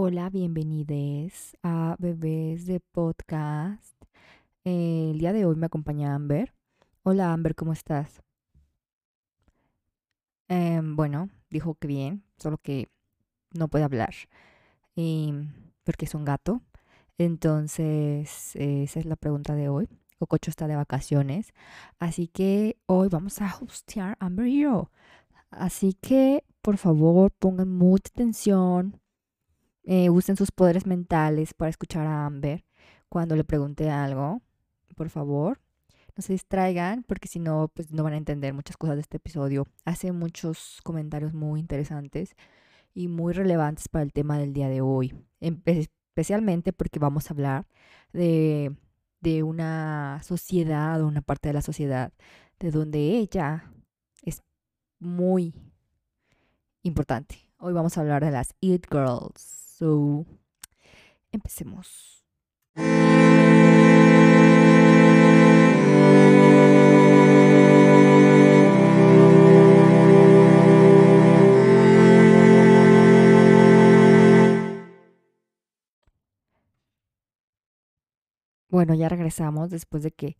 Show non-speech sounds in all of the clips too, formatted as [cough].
Hola, bienvenidos a Bebés de Podcast. Eh, el día de hoy me acompaña Amber. Hola Amber, ¿cómo estás? Em, bueno, dijo que bien, solo que no puede hablar porque es un gato. Entonces, eh, esa es la pregunta de hoy. Cococho está de vacaciones, así que hoy vamos a hostear Amber y yo. Así que, por favor, pongan mucha atención, eh, usen sus poderes mentales para escuchar a Amber cuando le pregunte algo. Por favor, no se distraigan porque si no, pues no van a entender muchas cosas de este episodio. Hace muchos comentarios muy interesantes y muy relevantes para el tema del día de hoy. Especialmente porque vamos a hablar de, de una sociedad o una parte de la sociedad de donde ella es muy importante. Hoy vamos a hablar de las It Girls. So, empecemos. Bueno, ya regresamos después de que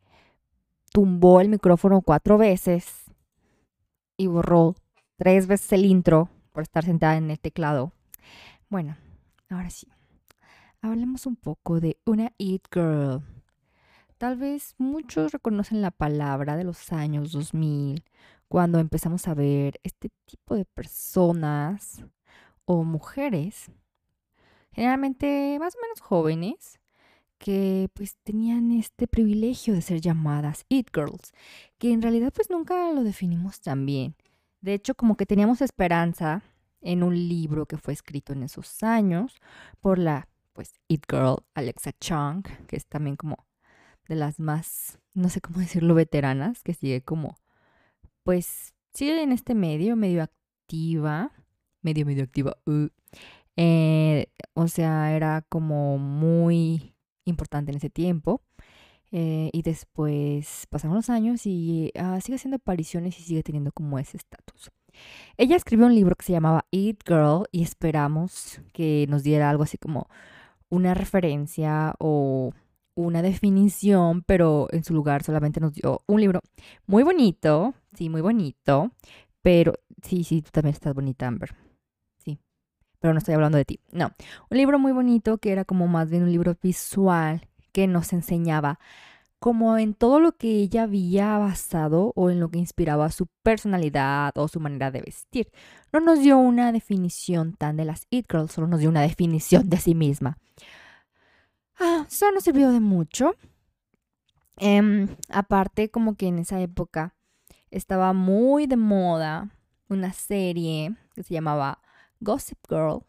tumbó el micrófono cuatro veces y borró tres veces el intro por estar sentada en el teclado. Bueno, ahora sí. Hablemos un poco de una It Girl. Tal vez muchos reconocen la palabra de los años 2000, cuando empezamos a ver este tipo de personas o mujeres, generalmente más o menos jóvenes, que pues tenían este privilegio de ser llamadas It Girls, que en realidad pues nunca lo definimos tan bien. De hecho, como que teníamos esperanza en un libro que fue escrito en esos años por la pues It Girl Alexa Chung, que es también como de las más, no sé cómo [laughs] decirlo, veteranas, que sigue como, pues sigue en este medio, medio activa, medio, medio activa. Uh, eh, o sea, era como muy importante en ese tiempo. Eh, y después pasaron los años y ah, sigue haciendo apariciones y sigue teniendo como ese estatus. Ella escribió un libro que se llamaba Eat Girl y esperamos que nos diera algo así como una referencia o una definición, pero en su lugar solamente nos dio un libro muy bonito, sí, muy bonito, pero sí, sí, tú también estás bonita, Amber pero no estoy hablando de ti. No, un libro muy bonito que era como más bien un libro visual que nos enseñaba como en todo lo que ella había basado o en lo que inspiraba su personalidad o su manera de vestir. No nos dio una definición tan de las It Girls, solo nos dio una [laughs] definición de sí misma. Ah, eso no sirvió de mucho. Em, aparte, como que en esa época estaba muy de moda una serie que se llamaba Gossip Girl,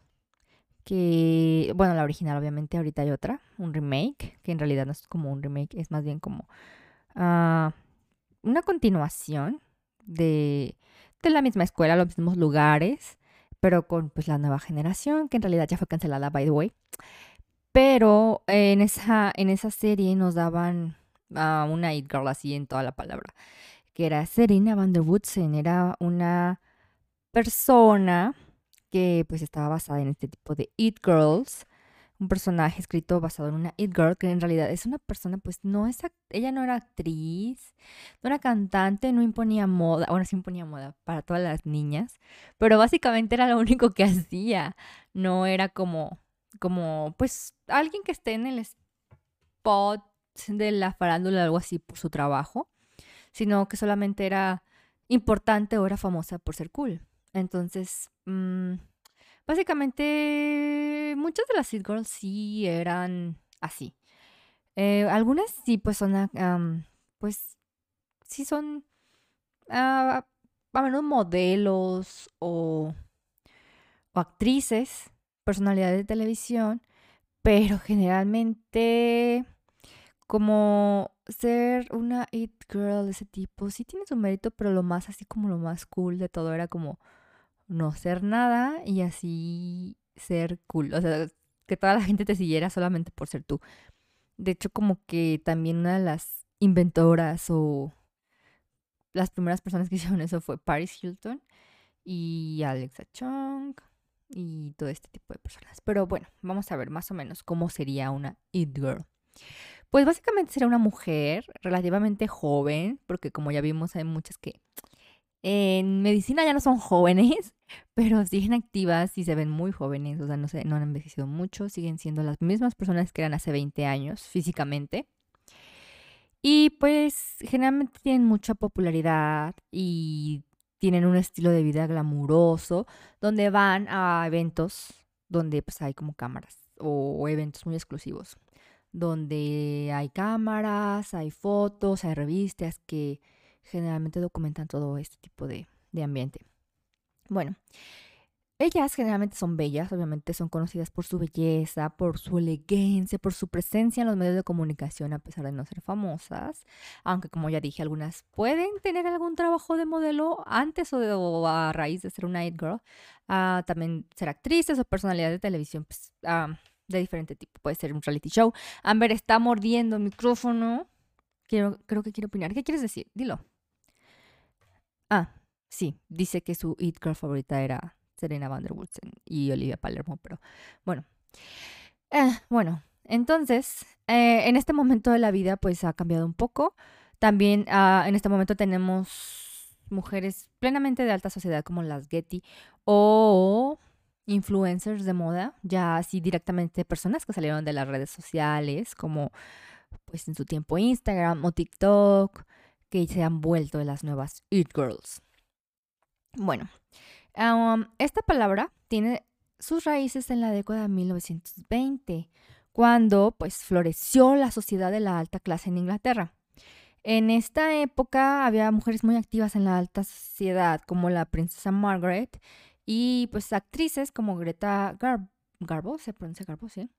que, bueno, la original obviamente, ahorita hay otra, un remake, que en realidad no es como un remake, es más bien como uh, una continuación de, de la misma escuela, los mismos lugares, pero con pues la nueva generación, que en realidad ya fue cancelada, by the way. Pero en esa, en esa serie nos daban a una It Girl así en toda la palabra, que era Serena Van der Woodsen, era una persona que pues estaba basada en este tipo de It Girls, un personaje escrito basado en una It Girl, que en realidad es una persona, pues no es, ella no era actriz, no era cantante, no imponía moda, bueno, sí imponía moda para todas las niñas, pero básicamente era lo único que [laughs] hacía, no era como, como, pues alguien que esté en el spot de la farándula o algo así por su trabajo, sino que solamente era importante o era famosa por ser cool. Entonces, mm, básicamente, muchas de las It Girls sí eran así. Eh, algunas sí, pues son, pues, sí son, ah, a menos modelos o, o actrices, personalidades de televisión, pero generalmente como ser una it girl de ese tipo sí tiene su mérito, pero lo más así como lo más cool de todo era como no ser nada y así ser cool. O sea, que toda la gente te siguiera solamente por ser tú. De hecho, como que también una de las inventoras o las primeras personas que [laughs] hicieron eso fue Paris Hilton y Alexa Chung y todo este tipo de personas. Pero bueno, vamos a ver más o menos cómo sería una It Girl. Pues básicamente será una mujer relativamente joven, porque como ya vimos hay muchas que en medicina ya no son jóvenes, [laughs] pero siguen activas y se ven muy jóvenes, o sea, no, sé, no han envejecido mucho, siguen siendo las mismas personas que eran hace 20 años físicamente. Y pues generalmente tienen mucha popularidad y tienen un estilo de vida glamuroso, donde van a eventos donde pues hay como cámaras o eventos muy exclusivos, donde hay cámaras, hay fotos, hay revistas que generalmente documentan todo este tipo de, de ambiente. Bueno, ellas generalmente son bellas, obviamente son conocidas por su belleza, por su elegancia, por su presencia en los medios de comunicación a pesar de no ser famosas. Aunque como ya dije, algunas pueden tener algún trabajo de modelo antes o, a raíz de ser una night girl. Ah, también ser actrices o personalidades de televisión pues, ah, de diferente tipo. Puede ser un reality show. Amber está mordiendo el micrófono. Quiero, creo que quiere opinar. ¿Qué quieres decir? Dilo. Ah, sí, dice que su It Girl favorita era Serena Van der Woodsen y Olivia Palermo, pero bueno. Eh, bueno, entonces, eh, en este momento de la vida, pues ha cambiado un poco. También ah, en este momento tenemos mujeres plenamente de alta sociedad como las Getty o influencers de moda, ya así directamente personas que salieron de las redes sociales, como pues en su tiempo Instagram o TikTok, que se han vuelto de las nuevas It Girls. Bueno, esta palabra tiene sus raíces en la década de 1920, cuando pues floreció la sociedad de la alta clase en Inglaterra. En esta época había mujeres muy activas en la alta sociedad, como la princesa Margaret, y pues actrices como Greta Garbo, se pronuncia Garbo, sí,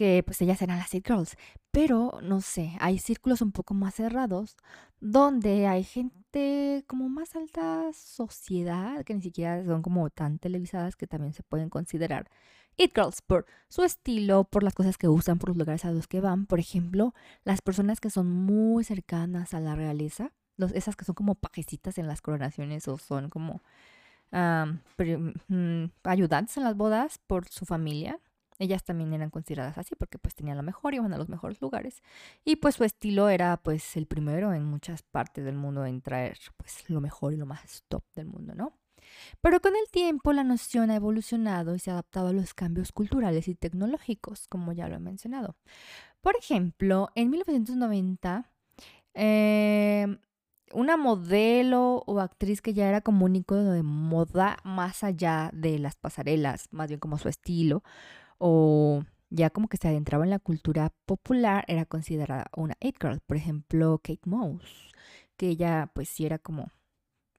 que pues ellas eran las It Girls. Pero no sé, hay círculos un poco más cerrados donde hay gente como más alta sociedad que ni siquiera son como tan televisadas que también se pueden considerar It Girls por su estilo, por las cosas que usan, por los lugares a los que van. Por ejemplo, las personas que son muy cercanas a la realeza, esas que son como pajecitas en las coronaciones o son como mm, ayudantes en las bodas por su familia ellas también eran consideradas así porque pues tenían lo mejor, iban a los mejores lugares. Y pues su estilo era pues el primero en muchas partes del mundo en traer pues lo mejor y lo más top del mundo, ¿no? Pero con el tiempo la noción ha evolucionado y se ha adaptado a los cambios culturales y tecnológicos, como ya lo he mencionado. Por ejemplo, en 1990, eh, una modelo o actriz que ya era como un icono de moda más allá de las pasarelas, más bien como su estilo, o ya como que se adentraba en la cultura popular, era considerada una it girl. Por ejemplo, Kate Moss, que ella pues sí era como,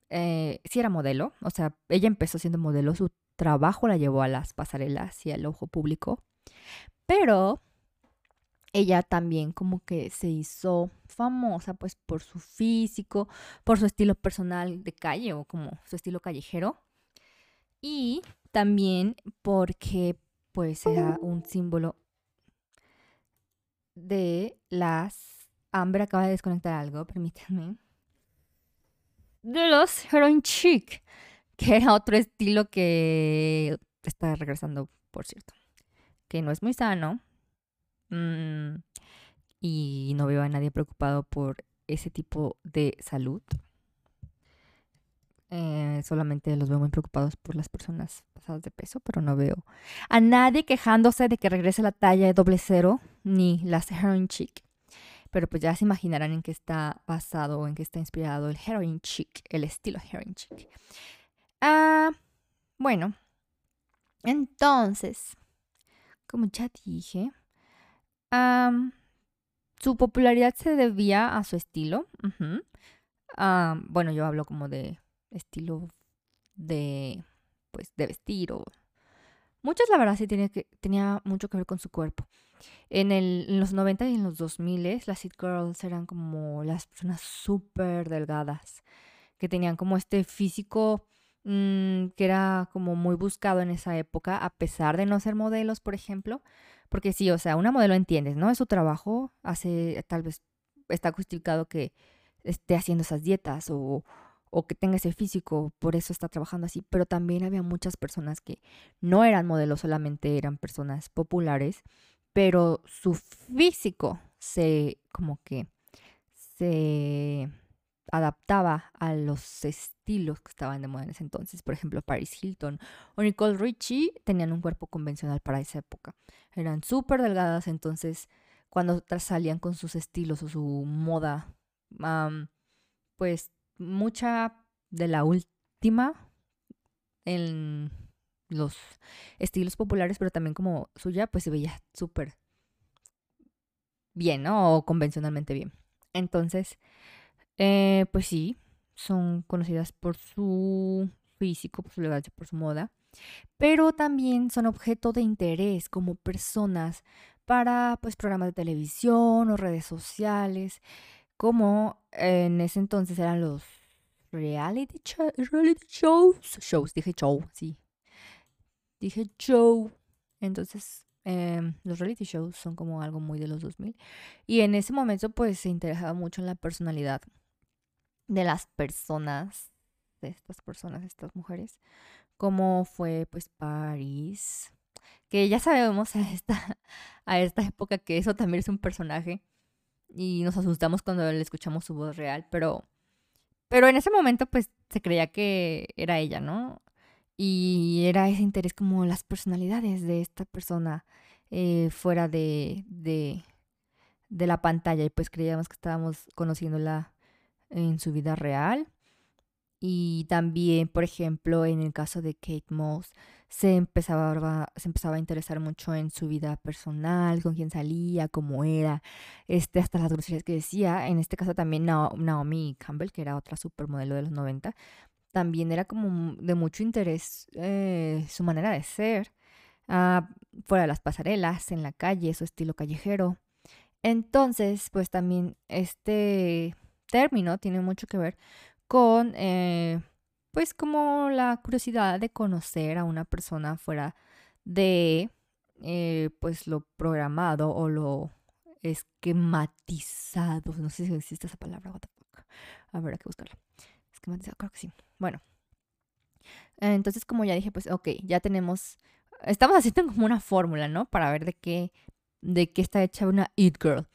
eh, sí era modelo, o sea, ella empezó siendo modelo, su trabajo la llevó a las pasarelas y al ojo público, pero ella también como que se hizo famosa pues por su físico, por su estilo personal de calle o como su estilo callejero y también porque pues era un símbolo de las... Amber acaba de desconectar algo, permítanme. De los heroin chic, que era otro estilo que está regresando, por cierto. Que no es muy sano. Mm, y no veo a nadie preocupado por ese tipo de salud. Eh, solamente los veo muy preocupados por las personas pasadas de peso, pero no veo a nadie quejándose de que regrese la talla de doble cero ni las heroin chic. Pero pues ya se imaginarán en qué está basado o en qué está inspirado el heroin chic, el estilo heroin chic. Ah, bueno, entonces, como ya dije, su popularidad se debía a su estilo. bueno, yo hablo como de estilo de, pues, de vestir o... Muchas, la verdad, sí tenía, que, tenía mucho que ver con su cuerpo. En, el, en los 90 y en los 2000 las It Girls eran como las personas súper delgadas, que tenían como este físico mm, que era como muy buscado en esa época, a pesar de no ser modelos, por ejemplo. Porque sí, o sea, una modelo entiendes, ¿no? Es su trabajo, hace, tal vez está justificado que esté haciendo esas dietas o, o que tenga ese físico, por eso está trabajando así, pero también había muchas personas que no eran modelos, solamente eran personas populares, pero su físico se como que se adaptaba a los estilos que estaban de moda en ese entonces. Por ejemplo, Paris Hilton o Nicole Richie tenían un cuerpo convencional para esa época. Eran súper delgadas, entonces cuando salían con sus estilos o su moda, pues mucha de la última en los estilos populares, pero también como suya, pues se veía súper bien, ¿no? O convencionalmente bien. Entonces, eh, pues sí, son conocidas por su físico, por su elegancia, por su moda, pero también son objeto de interés como personas para pues programas de televisión o redes sociales, como en ese entonces eran los reality, shows, shows, dije show, sí, dije show, entonces em, los reality shows son como algo muy de los 2000 y en ese momento pues se interesaba mucho en la personalidad de las personas, de estas personas, estas mujeres, como fue pues Paris, que ya sabemos a esta, a esta época que eso también es un personaje y nos asustamos cuando le escuchamos su voz real, pero, pero en ese momento pues se creía que era ella, ¿no? Y era ese interés como las personalidades de esta persona eh, fuera de, de, de la pantalla y pues creíamos que estábamos conociéndola en su vida real. Y también, por ejemplo, en el caso de Kate Moss, se empezaba, se empezaba a interesar mucho en su vida personal, con quién salía, cómo era, este, hasta las groserías que decía. En este caso también Naomi Campbell, que era otra supermodelo de los 90, también era como de mucho interés eh, su manera de ser, ah, fuera de las pasarelas, en la calle, su estilo callejero. Entonces, pues también este término tiene mucho que ver con, eh, pues, como la curiosidad de conocer a una persona fuera de, eh, pues, lo programado o lo esquematizado. No sé si existe esa palabra. A ver, que buscarla. Esquematizado, creo que sí. Bueno. Entonces, como ya dije, pues, ok, ya tenemos, estamos haciendo como una fórmula, ¿no? Para ver de qué, de qué está hecha una It Girl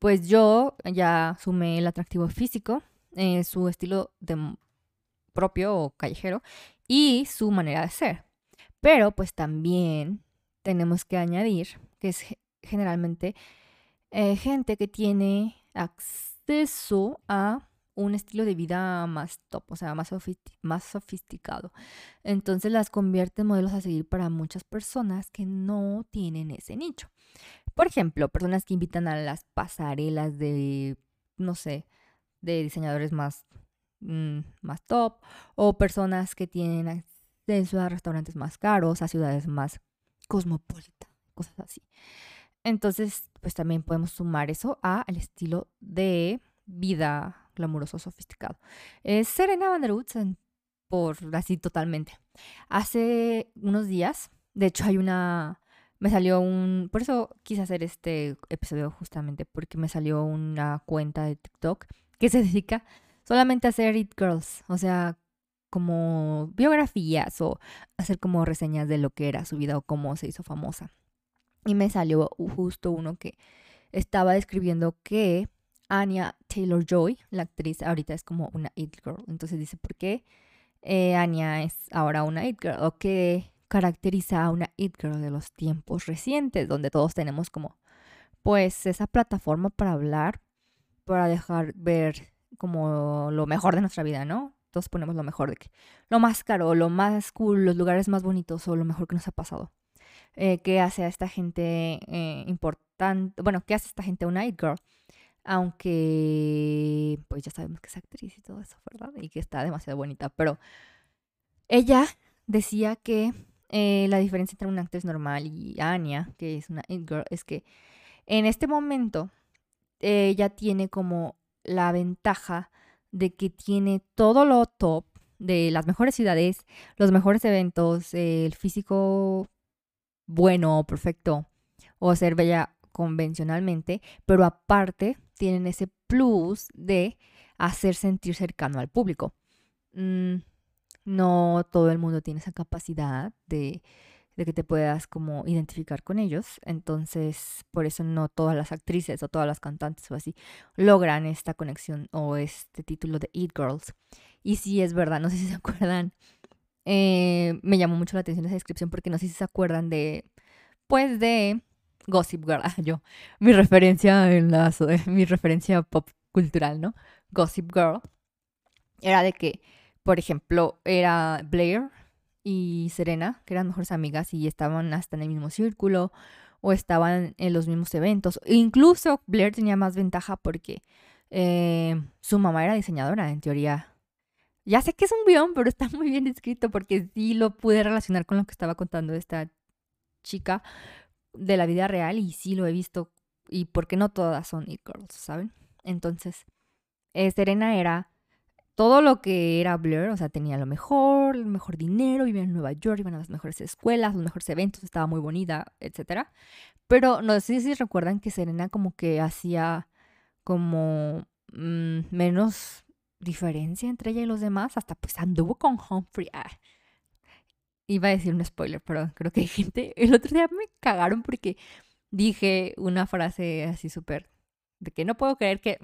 pues yo ya sumé el atractivo físico, eh, su estilo de propio o callejero y su manera de ser. Pero pues también tenemos que añadir que es generalmente eh, gente que tiene acceso a un estilo de vida más top, o sea, más, más sofisticado. Entonces las convierte en modelos a seguir para muchas personas que no tienen ese nicho. Por ejemplo, personas que invitan a las pasarelas de, no sé, de diseñadores más, mm, más top, o personas que tienen acceso a restaurantes más caros, a ciudades más cosmopolitas, cosas así. Entonces, pues también podemos sumar eso a el estilo de vida glamuroso, sofisticado. Es Serena Van der Woodsen, por así totalmente. Hace unos días, de hecho hay una me salió un... Por eso quise hacer este episodio justamente, porque me salió una cuenta de TikTok que se dedica solamente hacer It Girls, o sea, como biografías o hacer como reseñas de lo que era su vida o cómo se hizo famosa. Y me salió justo uno que estaba describiendo que Anya Taylor Joy, la actriz, ahorita es como una It Girl. Entonces dice, ¿por qué eh, Anya es ahora una It Girl? O que caracteriza a una It Girl de los tiempos recientes, donde todos tenemos como, pues, esa plataforma para hablar, para dejar ver como lo mejor de nuestra vida, ¿no? Todos ponemos lo mejor de que, lo más caro, lo más cool, los lugares más bonitos o lo mejor que nos ha pasado. Eh, ¿Qué hace a esta gente eh, importante? Bueno, ¿qué hace esta gente una It Girl? Aunque, pues ya sabemos que es actriz y todo eso, ¿verdad? Y que está demasiado bonita. Pero ella decía que eh, la diferencia entre una actriz normal y Anya, que es una it girl, es que en este momento ella tiene como la ventaja de que tiene todo lo top de las mejores ciudades, los mejores eventos, el físico bueno, perfecto, o ser bella convencionalmente, pero aparte tienen ese plus de hacer sentir cercano al público. mm, no todo el mundo tiene esa capacidad de, de que te puedas como identificar con ellos. Entonces, por eso no todas las actrices o todas las cantantes o así logran esta conexión o este título de Eat Girls. Y sí, es verdad, no sé si se [laughs] acuerdan. eh, me llamó mucho la atención esa descripción porque no sé si se acuerdan de, pues de Gossip Girl, [laughs] yo, mi referencia en la, [laughs] mi referencia pop cultural, ¿no? Gossip Girl, era de que, por ejemplo, era Blair y Serena, que eran mejores amigas y estaban hasta en el mismo círculo o estaban en los mismos eventos. E incluso Blair tenía más ventaja porque eh, su mamá era diseñadora, en teoría. Ya sé que es un guion, pero está [laughs] muy bien escrito porque sí lo pude relacionar con lo que estaba contando esta chica de la vida real y sí lo he visto y porque no todas son It Girls, ¿saben? Entonces, eh, Serena era todo lo que era Blur, o sea, tenía lo mejor, el mejor dinero, vivía en Nueva York, iban a las mejores escuelas, los mejores eventos, estaba muy bonita, etcétera. Pero no sé si recuerdan que Serena como que hacía como mm, menos diferencia entre ella y los demás, hasta pues anduvo con Humphrey. Ah, iba a decir un spoiler, pero creo que hay gente. El otro día me cagaron porque dije una frase así súper de que no puedo creer que.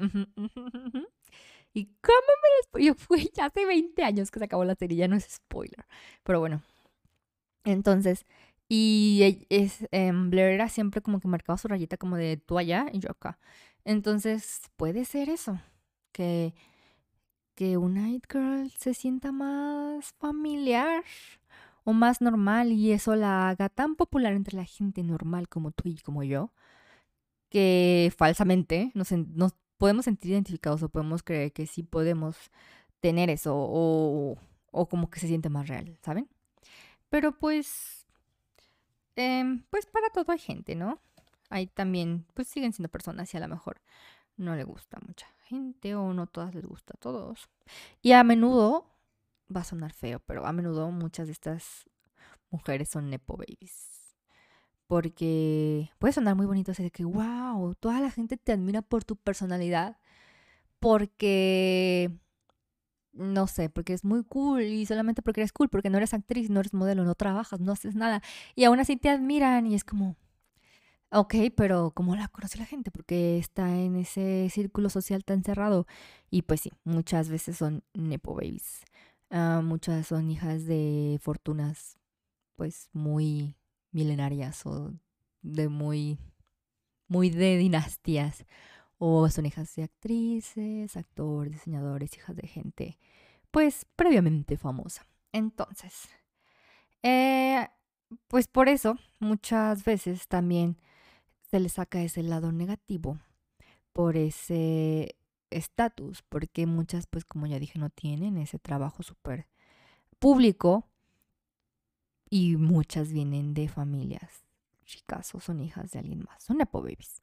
Y cómo me lo Yo fue [laughs] ya hace 20 años que se acabó la serie, ya no es spoiler. Pero bueno. Entonces, y e- em, Blair era siempre como que marcaba su rayita como de tú allá y yo acá. Entonces, puede ser eso. Que, que una It Girl se sienta más familiar o más normal y eso la haga tan popular entre la gente normal como tú y como yo, que falsamente nos, nos podemos sentir identificados o podemos creer que sí podemos tener eso o, o como que se siente más real, ¿saben? Pero pues, em, pues para todo hay gente, ¿no? Hay también, pues siguen siendo personas y a lo mejor no le gusta mucha gente o no todas les gusta a todos. Y a menudo, va a sonar feo, pero a menudo muchas de estas mujeres son nepo babies. Porque puede sonar muy bonito así de que, wow, toda la gente te admira por tu personalidad. Porque, no sé, porque es muy cool y solamente porque eres cool, porque no eres actriz, no eres modelo, no trabajas, no haces nada. Y aún así te admiran y es como, ok, pero ¿cómo la conoce la gente? Porque está en ese círculo social tan cerrado. Y pues sí, muchas veces son nepo babies. Ah, muchas son hijas de fortunas, pues muy milenarias o de muy, muy de dinastías. O son hijas de actrices, actores, diseñadores, hijas de gente, pues previamente famosa. Entonces, eh, pues por eso muchas veces también se le saca ese lado negativo por ese estatus, porque muchas, pues como ya dije, no tienen ese trabajo súper público y muchas vienen de familias chicas o son hijas de alguien más, son nepo babies.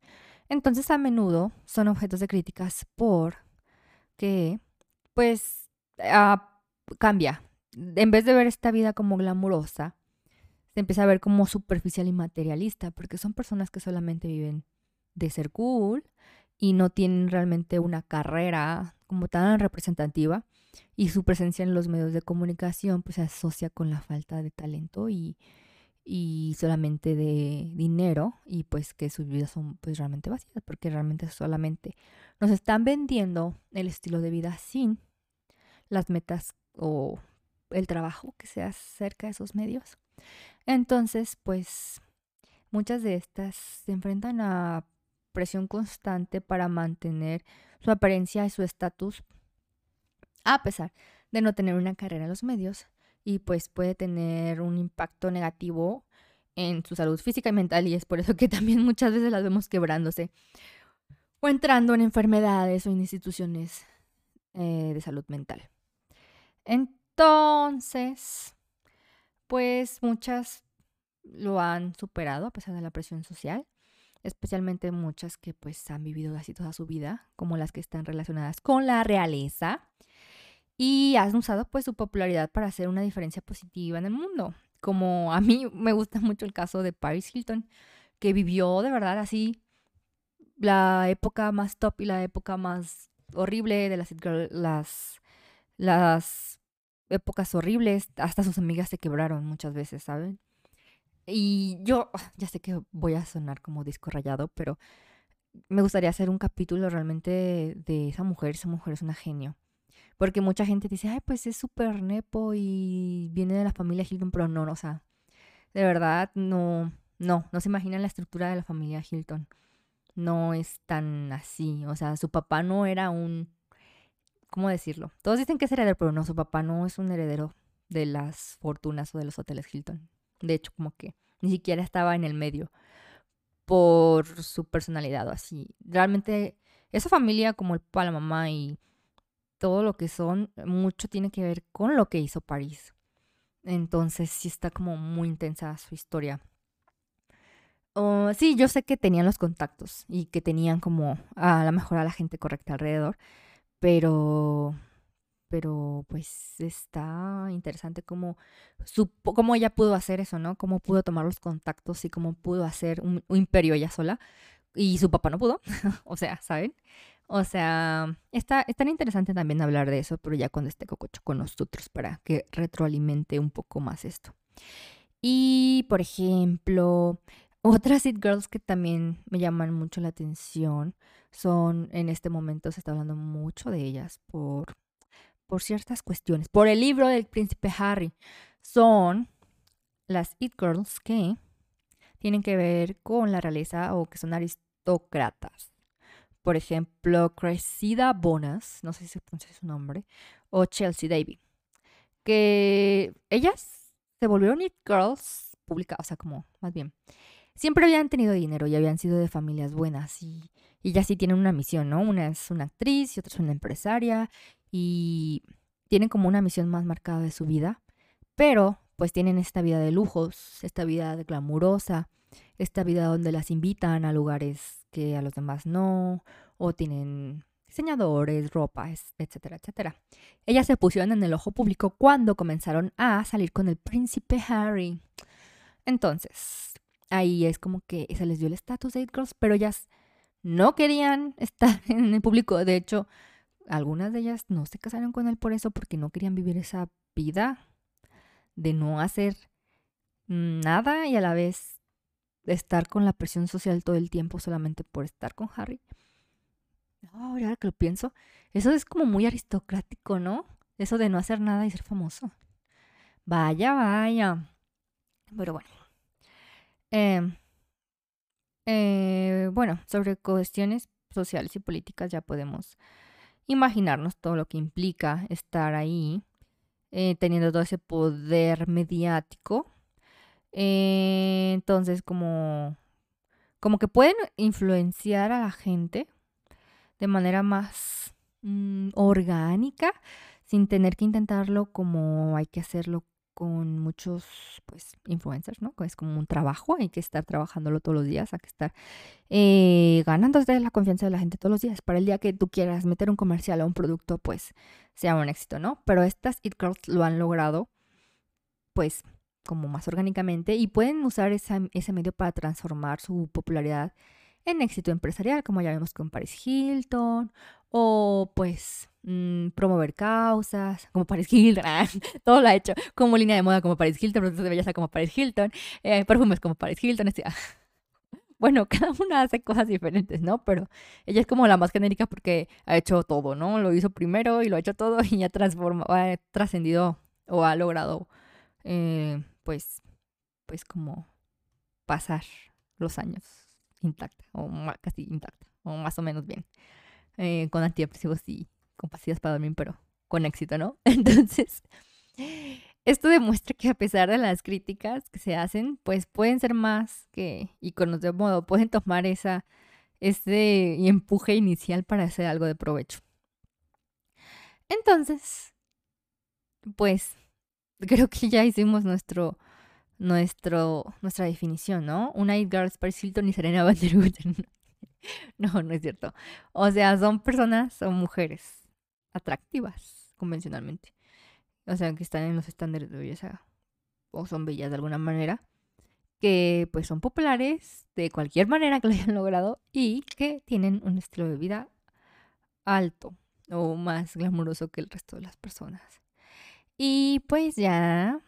Entonces a menudo son objetos de críticas por que, pues, ah, cambia. En vez de ver esta vida como glamurosa, se empieza a ver como superficial y materialista, porque son personas que solamente viven de ser cool y no tienen realmente una carrera como tan representativa y su presencia en los medios de comunicación pues se asocia con la falta de talento y, y solamente de dinero y pues que sus vidas son pues realmente vacías porque realmente solamente nos están vendiendo el estilo de vida sin las metas o el trabajo que se acerca a esos medios. Entonces, pues muchas de estas se enfrentan a presión constante para mantener su apariencia y su estatus a pesar de no tener una carrera en los medios y pues puede tener un impacto negativo en su salud física y mental y es por eso que [laughs] también muchas veces las vemos quebrándose o entrando en enfermedades o en instituciones eh, de salud mental. Entonces, pues muchas lo han superado a pesar de la presión social, especialmente muchas que pues han vivido así toda su vida, como las que están relacionadas con la realeza y han usado pues su popularidad para hacer una diferencia positiva en el mundo. Como a mí me gusta mucho el caso de Paris Hilton, que vivió de verdad así la época más top y la época más horrible de las, las, las épocas horribles, hasta sus amigas se quebraron muchas veces, ¿saben? Y yo ah, ya sé que voy a sonar como disco rayado, pero me gustaría hacer un capítulo realmente de esa mujer. Esa mujer es una genio. Porque mucha gente dice, ay, pues es súper nepo y viene de la familia Hilton, pero no, o sea, de verdad no, no, no se imaginan la estructura de la familia Hilton. No es tan así, o sea, su papá no era un, ¿cómo decirlo? Todos dicen que es heredero, pero no, su papá no es un heredero de las fortunas o de los hoteles Hilton. De hecho, como que ni siquiera estaba en el medio por su personalidad o así. Realmente esa familia como el papá, la mamá y todo lo que son, mucho tiene que ver con lo que hizo París. Entonces sí está como muy intensa su historia. Oh, sí, yo sé que tenían los contactos y que tenían como a lo mejor a la gente correcta alrededor, pero pero pues está interesante cómo, cómo ella pudo hacer eso, ¿no? Cómo pudo tomar los contactos y cómo pudo hacer un, imperio ella sola y su papá no pudo, [laughs] o sea, ¿saben? O sea, está, es tan interesante también hablar de eso, pero ya cuando esté Cococho con nosotros para que retroalimente un poco más esto. Y, por ejemplo, otras It Girls que también me llaman mucho la atención son, en este momento se está hablando mucho de ellas por por ciertas cuestiones, por el libro del príncipe Harry, son las It Girls que tienen que ver con la realeza o que son aristócratas. Por ejemplo, Cressida Bonas, no sé si se pronuncia su nombre, o Chelsea Davy, que ellas se volvieron It Girls públicas, o sea, como más bien, siempre habían tenido dinero y habían sido de familias buenas y, y ya sí tienen una misión, ¿no? Una es una actriz y otra es una empresaria y tienen como una misión más marcada de su vida, pero pues tienen esta vida de lujos, esta vida glamurosa, esta vida donde las invitan a lugares que a los demás no, o tienen diseñadores, ropa, etcétera, etcétera. Ellas se pusieron en el ojo público cuando comenzaron a salir con el príncipe Harry. Entonces, ahí es como que se les dio el estatus de It Girls, pero ellas no querían estar [laughs] en el público. De hecho, algunas de ellas no se casaron con él por eso, porque no querían vivir esa vida de no hacer nada y a la vez estar con la presión social todo el tiempo solamente por estar con Harry. Ahora que lo pienso, eso es como muy aristocrático, ¿no? Eso de no hacer nada y ser famoso. Vaya, vaya. Pero bueno. Em, eh, bueno, sobre cuestiones sociales y políticas ya podemos imaginarnos todo lo que implica estar ahí, eh, teniendo todo ese poder mediático. Eh, entonces, como, como que pueden influenciar a la gente de manera más mm, orgánica, sin tener que intentarlo como hay que hacerlo con muchos pues influencers, ¿no? Es como un trabajo, hay que estar trabajándolo todos los días, hay que estar eh, ganándote la confianza de la gente todos los días para el día que tú quieras meter un comercial o un producto, pues sea un éxito, ¿no? Pero estas It Girls lo han logrado, pues como más orgánicamente y pueden usar ese medio para transformar su popularidad en éxito empresarial, como ya vemos con Paris Hilton, o pues mm, promover causas, como Paris Hilton, [laughs] todo lo ha hecho, como línea de moda como Paris Hilton, productos de belleza como Paris Hilton, eh, perfumes como Paris Hilton, este, [laughs] bueno, [laughs] cada una hace cosas diferentes, ¿no? Pero ella es como la más genérica porque ha hecho todo, ¿no? Lo hizo primero y lo ha hecho todo y ya transforma, ha trascendido o ha logrado, eh, pues, pues como pasar los años intacta, o casi intacta, o más o menos bien, eh, con antidepresivos y con para dormir, pero con éxito, ¿no? [laughs] Entonces, esto demuestra que a pesar de las críticas que se hacen, pues pueden ser más que iconos de modo, pueden tomar esa, ese empuje inicial para hacer algo de provecho. Entonces, pues creo que ya hicimos nuestro nuestro, nuestra definición, ¿no? Una It Girls, Paris Hilton y Serena Van der [laughs] no, no es cierto. O sea, son personas o mujeres atractivas, convencionalmente. O sea, que están en los estándares de belleza o son bellas de alguna manera, que pues son populares de cualquier manera que lo hayan logrado y que tienen un estilo de vida alto o más glamuroso que el resto de las personas. Y pues ya,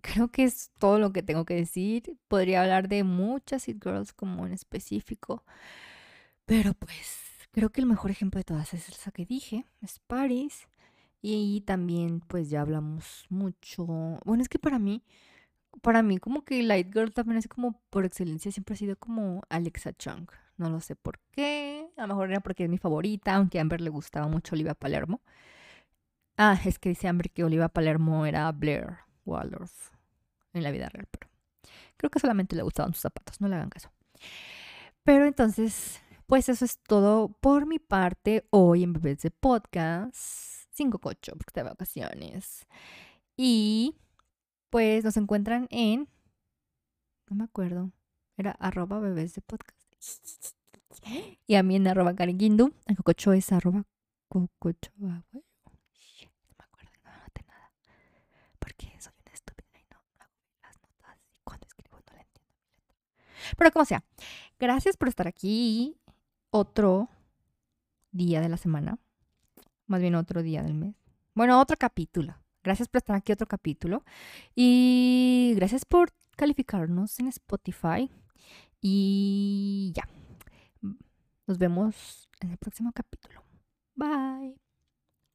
creo que es todo lo que tengo que decir. Podría hablar de muchas It Girls como en específico, pero pues creo que el mejor ejemplo de todas es esa que dije, es Paris. Y también pues ya hablamos mucho. Bueno, es que para mí, para mí como que Light Girl también es como por excelencia siempre ha sido como Alexa Chung. No lo sé por qué. A lo mejor era porque es mi favorita, aunque a Amber le gustaba mucho Olivia Palermo. Ah, es que dice Amber que Olivia Palermo era Blair Waldorf en la vida real, pero creo que solamente le gustaban sus zapatos, no le hagan caso. Pero entonces, pues eso es todo por mi parte hoy en Bebés de Podcast cinco cocho porque está de vacaciones. Y pues nos encuentran en, no me acuerdo, era arroba bebés de podcast. Y a mí en arroba cariquindu, el cococho es arroba cococho. Ah, no me acuerdo, no anoté nada. Porque soy una estúpida y no hago las notas. Y cuando escribo no la entiendo. Pero como sea, gracias por estar aquí otro día de la semana más bien otro día del mes. Bueno, otro capítulo. Gracias por estar aquí, otro capítulo. Y gracias por calificarnos en Spotify. Y ya. Nos vemos en el próximo capítulo. Bye.